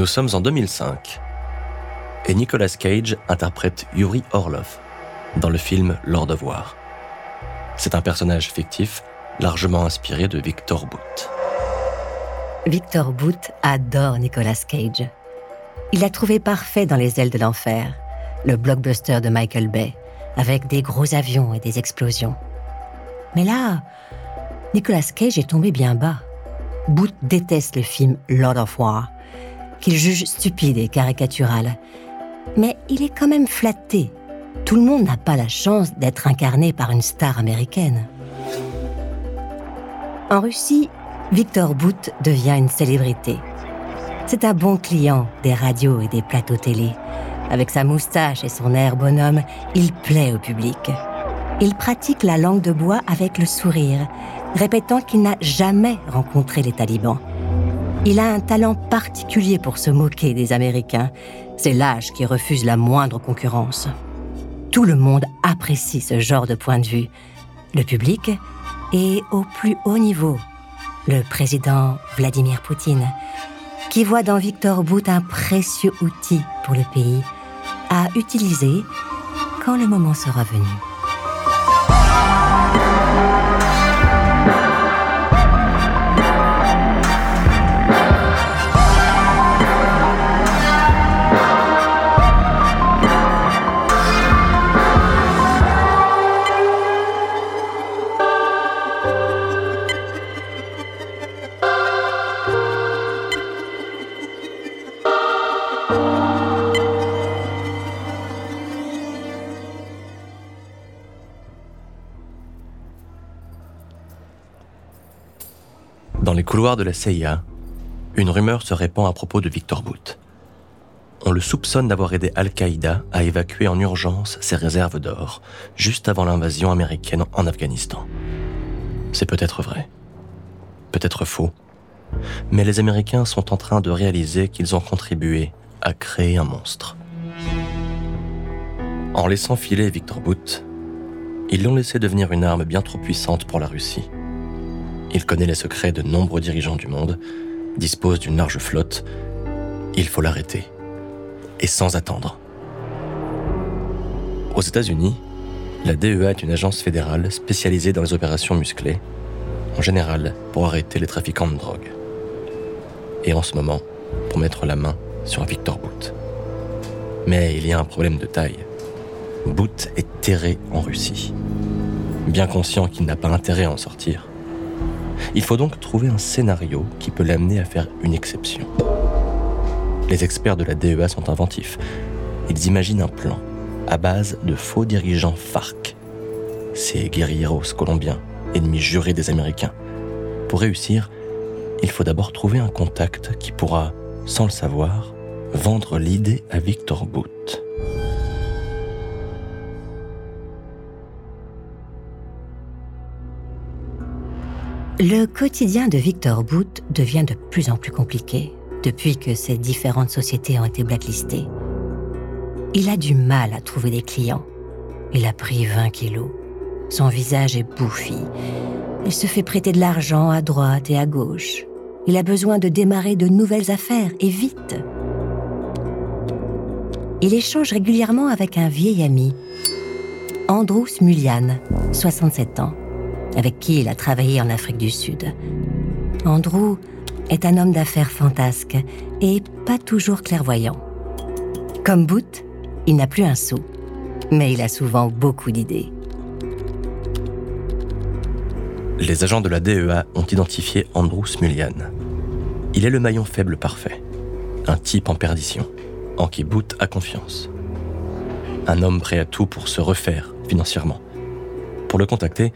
Nous sommes en 2005 et Nicolas Cage interprète Yuri Orlov dans le film Lord of War. C'est un personnage fictif largement inspiré de Victor Boot. Victor Boot adore Nicolas Cage. Il l'a trouvé parfait dans Les ailes de l'enfer, le blockbuster de Michael Bay, avec des gros avions et des explosions. Mais là, Nicolas Cage est tombé bien bas. Boot déteste le film Lord of War, qu'il juge stupide et caricatural. Mais il est quand même flatté. Tout le monde n'a pas la chance d'être incarné par une star américaine. En Russie, Victor Bout devient une célébrité. C'est un bon client des radios et des plateaux télé. Avec sa moustache et son air bonhomme, il plaît au public. Il pratique la langue de bois avec le sourire, répétant qu'il n'a jamais rencontré les talibans. Il a un talent particulier pour se moquer des Américains. C'est l'âge qui refuse la moindre concurrence. Tout le monde apprécie ce genre de point de vue. Le public et au plus haut niveau, le président Vladimir Poutine, qui voit dans Victor Bout un précieux outil pour le pays à utiliser quand le moment sera venu. Couloir de la CIA, une rumeur se répand à propos de Victor Boot. On le soupçonne d'avoir aidé Al-Qaïda à évacuer en urgence ses réserves d'or, juste avant l'invasion américaine en Afghanistan. C'est peut-être vrai, peut-être faux, mais les Américains sont en train de réaliser qu'ils ont contribué à créer un monstre. En laissant filer Victor Boot, ils l'ont laissé devenir une arme bien trop puissante pour la Russie. Il connaît les secrets de nombreux dirigeants du monde, dispose d'une large flotte. Il faut l'arrêter. Et sans attendre. Aux États-Unis, la DEA est une agence fédérale spécialisée dans les opérations musclées, en général pour arrêter les trafiquants de drogue. Et en ce moment, pour mettre la main sur Victor Boot. Mais il y a un problème de taille. Boot est terré en Russie. Bien conscient qu'il n'a pas intérêt à en sortir, il faut donc trouver un scénario qui peut l'amener à faire une exception. Les experts de la DEA sont inventifs. Ils imaginent un plan à base de faux dirigeants FARC, ces guerrilleros colombiens, ennemis jurés des Américains. Pour réussir, il faut d'abord trouver un contact qui pourra, sans le savoir, vendre l'idée à Victor Boot. Le quotidien de Victor Boot devient de plus en plus compliqué depuis que ces différentes sociétés ont été blacklistées. Il a du mal à trouver des clients. Il a pris 20 kilos. Son visage est bouffi. Il se fait prêter de l'argent à droite et à gauche. Il a besoin de démarrer de nouvelles affaires et vite. Il échange régulièrement avec un vieil ami, Andrew Smulian, 67 ans avec qui il a travaillé en Afrique du Sud. Andrew est un homme d'affaires fantasque et pas toujours clairvoyant. Comme Boot, il n'a plus un sou, mais il a souvent beaucoup d'idées. Les agents de la DEA ont identifié Andrew Smulian. Il est le maillon faible parfait, un type en perdition, en qui Boot a confiance. Un homme prêt à tout pour se refaire financièrement. Pour le contacter,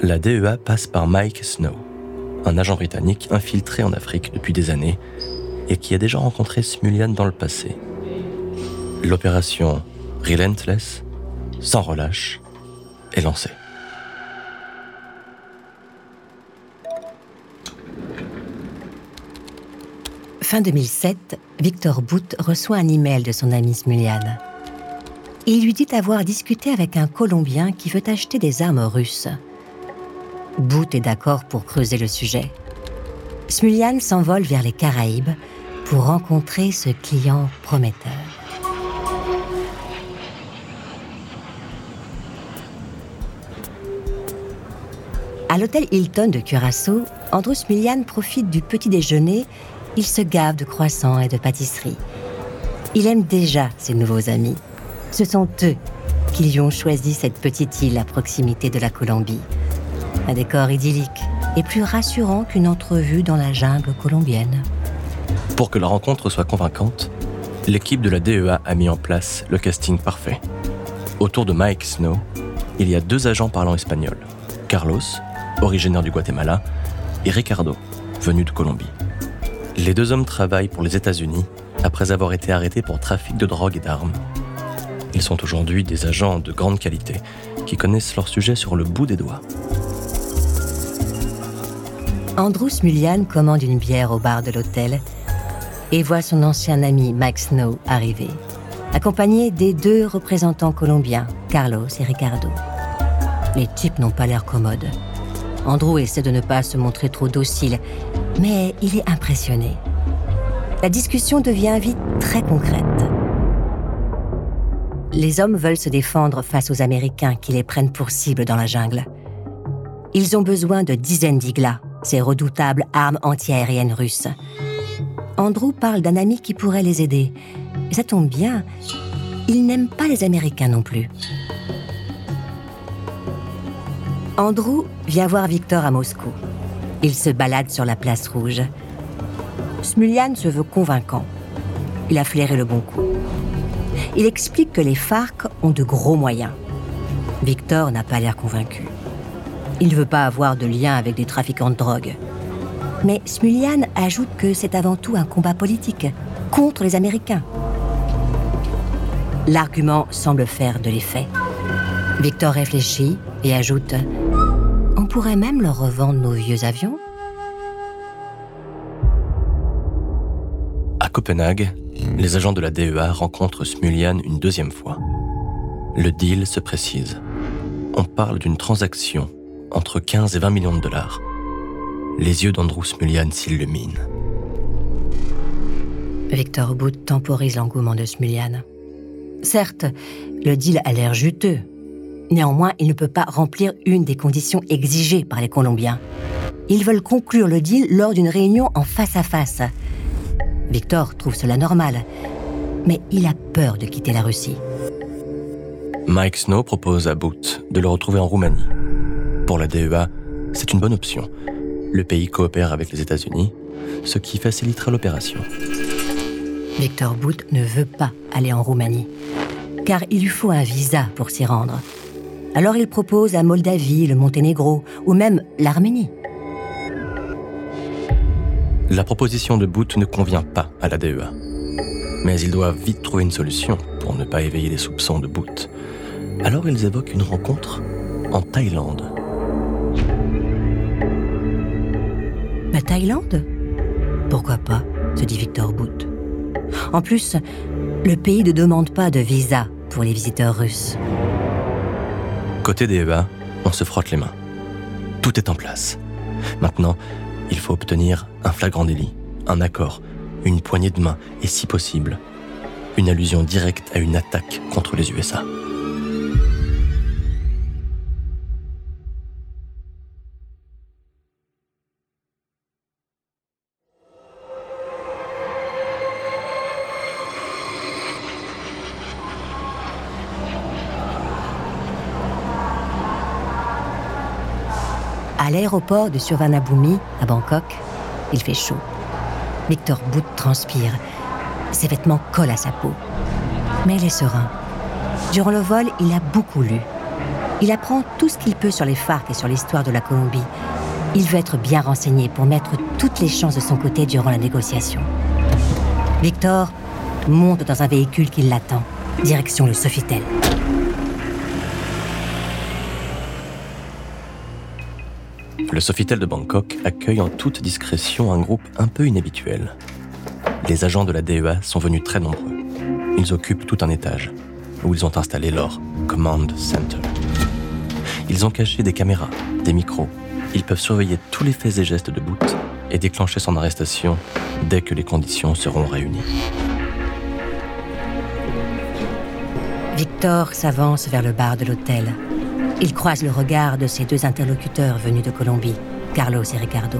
la DEA passe par Mike Snow, un agent britannique infiltré en Afrique depuis des années et qui a déjà rencontré Smulian dans le passé. L'opération Relentless, sans relâche, est lancée. Fin 2007, Victor Boot reçoit un email de son ami Smulian. Il lui dit avoir discuté avec un Colombien qui veut acheter des armes russes. Boot est d'accord pour creuser le sujet. Smulian s'envole vers les Caraïbes pour rencontrer ce client prometteur. À l'hôtel Hilton de Curaçao, Andrew Smilian profite du petit déjeuner. Il se gave de croissants et de pâtisseries. Il aime déjà ses nouveaux amis. Ce sont eux qui lui ont choisi cette petite île à proximité de la Colombie. Un décor idyllique et plus rassurant qu'une entrevue dans la jungle colombienne. Pour que la rencontre soit convaincante, l'équipe de la DEA a mis en place le casting parfait. Autour de Mike Snow, il y a deux agents parlant espagnol. Carlos, originaire du Guatemala, et Ricardo, venu de Colombie. Les deux hommes travaillent pour les États-Unis après avoir été arrêtés pour trafic de drogue et d'armes. Ils sont aujourd'hui des agents de grande qualité qui connaissent leur sujet sur le bout des doigts. Andrew Smullian commande une bière au bar de l'hôtel et voit son ancien ami Max Snow arriver, accompagné des deux représentants colombiens, Carlos et Ricardo. Les types n'ont pas l'air commodes. Andrew essaie de ne pas se montrer trop docile, mais il est impressionné. La discussion devient vite très concrète. Les hommes veulent se défendre face aux Américains qui les prennent pour cible dans la jungle. Ils ont besoin de dizaines d'iglas, ces redoutables armes antiaériennes russes. Andrew parle d'un ami qui pourrait les aider. ça tombe bien, il n'aime pas les Américains non plus. Andrew vient voir Victor à Moscou. Il se balade sur la place rouge. Smulyan se veut convaincant. Il a flairé le bon coup. Il explique que les FARC ont de gros moyens. Victor n'a pas l'air convaincu. Il ne veut pas avoir de lien avec des trafiquants de drogue. Mais Smulyan ajoute que c'est avant tout un combat politique contre les Américains. L'argument semble faire de l'effet. Victor réfléchit et ajoute On pourrait même leur revendre nos vieux avions À Copenhague, les agents de la DEA rencontrent Smulyan une deuxième fois. Le deal se précise. On parle d'une transaction entre 15 et 20 millions de dollars. Les yeux d'Andrew Smulyan s'illuminent. Victor Booth temporise l'engouement de Smulyan. Certes, le deal a l'air juteux, Néanmoins, il ne peut pas remplir une des conditions exigées par les Colombiens. Ils veulent conclure le deal lors d'une réunion en face à face. Victor trouve cela normal, mais il a peur de quitter la Russie. Mike Snow propose à Booth de le retrouver en Roumanie. Pour la DEA, c'est une bonne option. Le pays coopère avec les États-Unis, ce qui facilitera l'opération. Victor Booth ne veut pas aller en Roumanie, car il lui faut un visa pour s'y rendre. Alors il propose la Moldavie, le Monténégro ou même l'Arménie. La proposition de Boot ne convient pas à la DEA. Mais ils doivent vite trouver une solution pour ne pas éveiller les soupçons de Boot. Alors ils évoquent une rencontre en Thaïlande. La Thaïlande Pourquoi pas se dit Victor Boot. En plus, le pays ne demande pas de visa pour les visiteurs russes. Côté DEA, on se frotte les mains. Tout est en place. Maintenant, il faut obtenir un flagrant délit, un accord, une poignée de main et, si possible, une allusion directe à une attaque contre les USA. À l'aéroport de Survanabhumi, à Bangkok, il fait chaud. Victor Boot transpire. Ses vêtements collent à sa peau. Mais il est serein. Durant le vol, il a beaucoup lu. Il apprend tout ce qu'il peut sur les FARC et sur l'histoire de la Colombie. Il veut être bien renseigné pour mettre toutes les chances de son côté durant la négociation. Victor monte dans un véhicule qui l'attend, direction le Sofitel. Le Sofitel de Bangkok accueille en toute discrétion un groupe un peu inhabituel. Les agents de la DEA sont venus très nombreux. Ils occupent tout un étage, où ils ont installé leur Command Center. Ils ont caché des caméras, des micros. Ils peuvent surveiller tous les faits et gestes de Boot et déclencher son arrestation dès que les conditions seront réunies. Victor s'avance vers le bar de l'hôtel. Il croise le regard de ses deux interlocuteurs venus de Colombie, Carlos et Ricardo.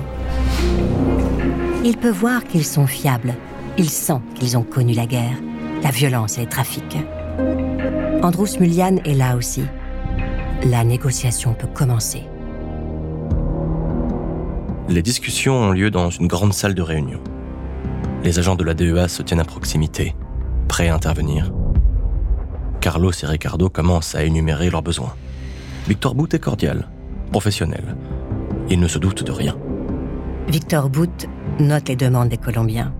Il peut voir qu'ils sont fiables. Il sent qu'ils ont connu la guerre, la violence et les trafics. Andrus Mulian est là aussi. La négociation peut commencer. Les discussions ont lieu dans une grande salle de réunion. Les agents de la DEA se tiennent à proximité, prêts à intervenir. Carlos et Ricardo commencent à énumérer leurs besoins. Victor Bout est cordial, professionnel. Il ne se doute de rien. Victor Bout note les demandes des Colombiens.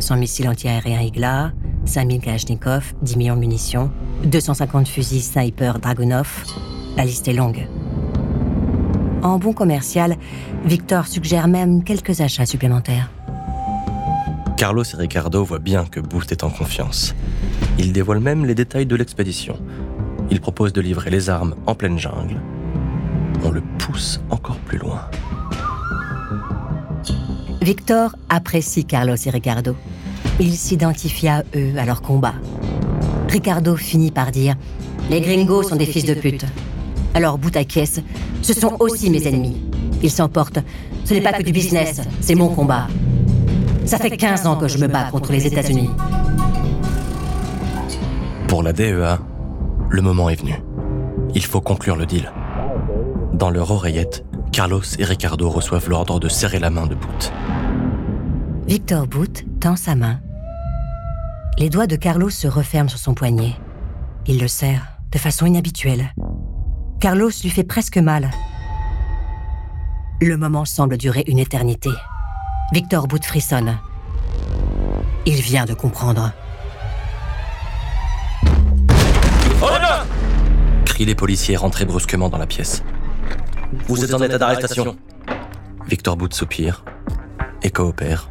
100 missiles antiaériens Igla, 5000 Kalachnikov, 10 millions de munitions, 250 fusils sniper Dragunov. La liste est longue. En bon commercial, Victor suggère même quelques achats supplémentaires. Carlos et Ricardo voient bien que Boot est en confiance. Ils dévoilent même les détails de l'expédition. Ils proposent de livrer les armes en pleine jungle. On le pousse encore plus loin. Victor apprécie Carlos et Ricardo. Il s'identifie à eux, à leur combat. Ricardo finit par dire Les gringos sont des fils de pute. Alors bout à caisse, ce sont aussi mes ennemis. Ils s'emportent. Ce n'est pas que du business, c'est mon combat. Ça fait 15 ans que je me bats contre les États-Unis. Pour la DEA, le moment est venu. Il faut conclure le deal. Dans leur oreillette, Carlos et Ricardo reçoivent l'ordre de serrer la main de Boot. Victor Boot tend sa main. Les doigts de Carlos se referment sur son poignet. Il le serre de façon inhabituelle. Carlos lui fait presque mal. Le moment semble durer une éternité. Victor Boot frissonne. Il vient de comprendre. Crient les policiers rentrés brusquement dans la pièce. Vous êtes en état d'arrestation. Victor Boot soupire et coopère.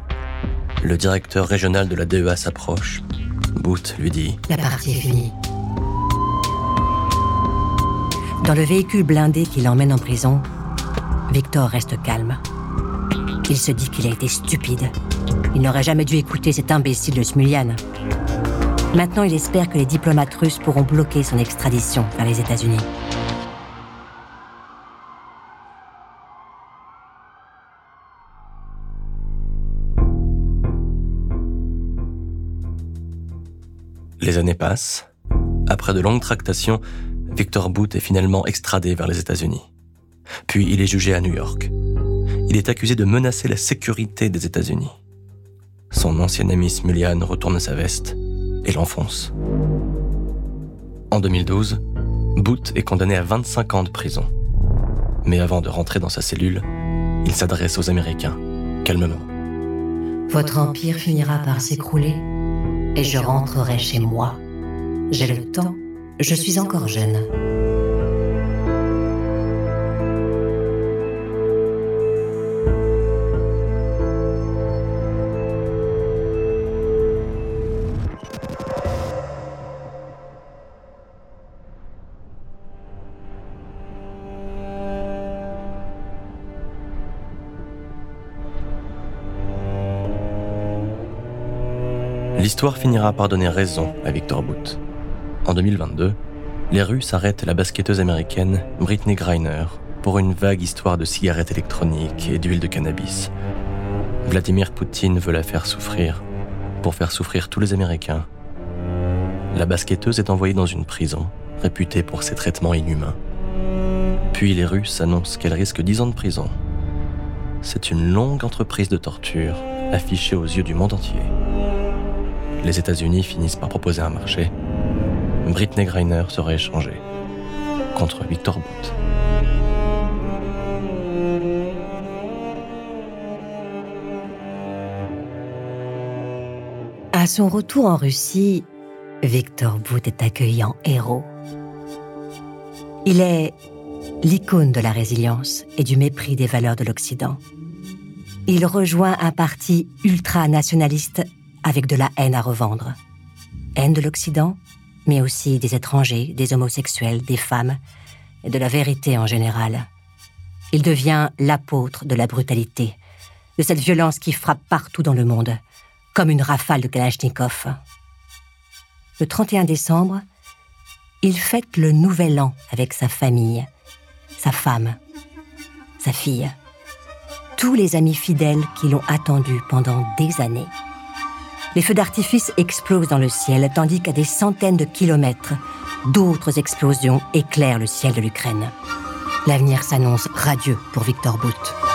Le directeur régional de la DEA s'approche. Boot lui dit La partie est finie. Dans le véhicule blindé qui l'emmène en prison, Victor reste calme. Il se dit qu'il a été stupide. Il n'aurait jamais dû écouter cet imbécile de Smulian. Maintenant, il espère que les diplomates russes pourront bloquer son extradition vers les États-Unis. Les années passent. Après de longues tractations, Victor Boot est finalement extradé vers les États-Unis. Puis il est jugé à New York. Il est accusé de menacer la sécurité des États-Unis. Son ancien ami Smulian retourne sa veste et l'enfonce. En 2012, Boot est condamné à 25 ans de prison. Mais avant de rentrer dans sa cellule, il s'adresse aux Américains, calmement. Votre empire finira par s'écrouler et je rentrerai chez moi. J'ai le temps, je suis encore jeune. L'histoire finira par donner raison à Victor Boot. En 2022, les Russes arrêtent la basketteuse américaine Britney Griner pour une vague histoire de cigarettes électroniques et d'huile de cannabis. Vladimir Poutine veut la faire souffrir pour faire souffrir tous les Américains. La basketteuse est envoyée dans une prison réputée pour ses traitements inhumains. Puis les Russes annoncent qu'elle risque 10 ans de prison. C'est une longue entreprise de torture affichée aux yeux du monde entier les États-Unis finissent par proposer un marché, Britney Griner serait échangée contre Victor Boot. À son retour en Russie, Victor Boot est accueilli en héros. Il est l'icône de la résilience et du mépris des valeurs de l'Occident. Il rejoint un parti ultranationaliste avec de la haine à revendre. Haine de l'Occident, mais aussi des étrangers, des homosexuels, des femmes, et de la vérité en général. Il devient l'apôtre de la brutalité, de cette violence qui frappe partout dans le monde, comme une rafale de Kalachnikov. Le 31 décembre, il fête le nouvel an avec sa famille, sa femme, sa fille, tous les amis fidèles qui l'ont attendu pendant des années. Les feux d'artifice explosent dans le ciel, tandis qu'à des centaines de kilomètres, d'autres explosions éclairent le ciel de l'Ukraine. L'avenir s'annonce radieux pour Victor Bout.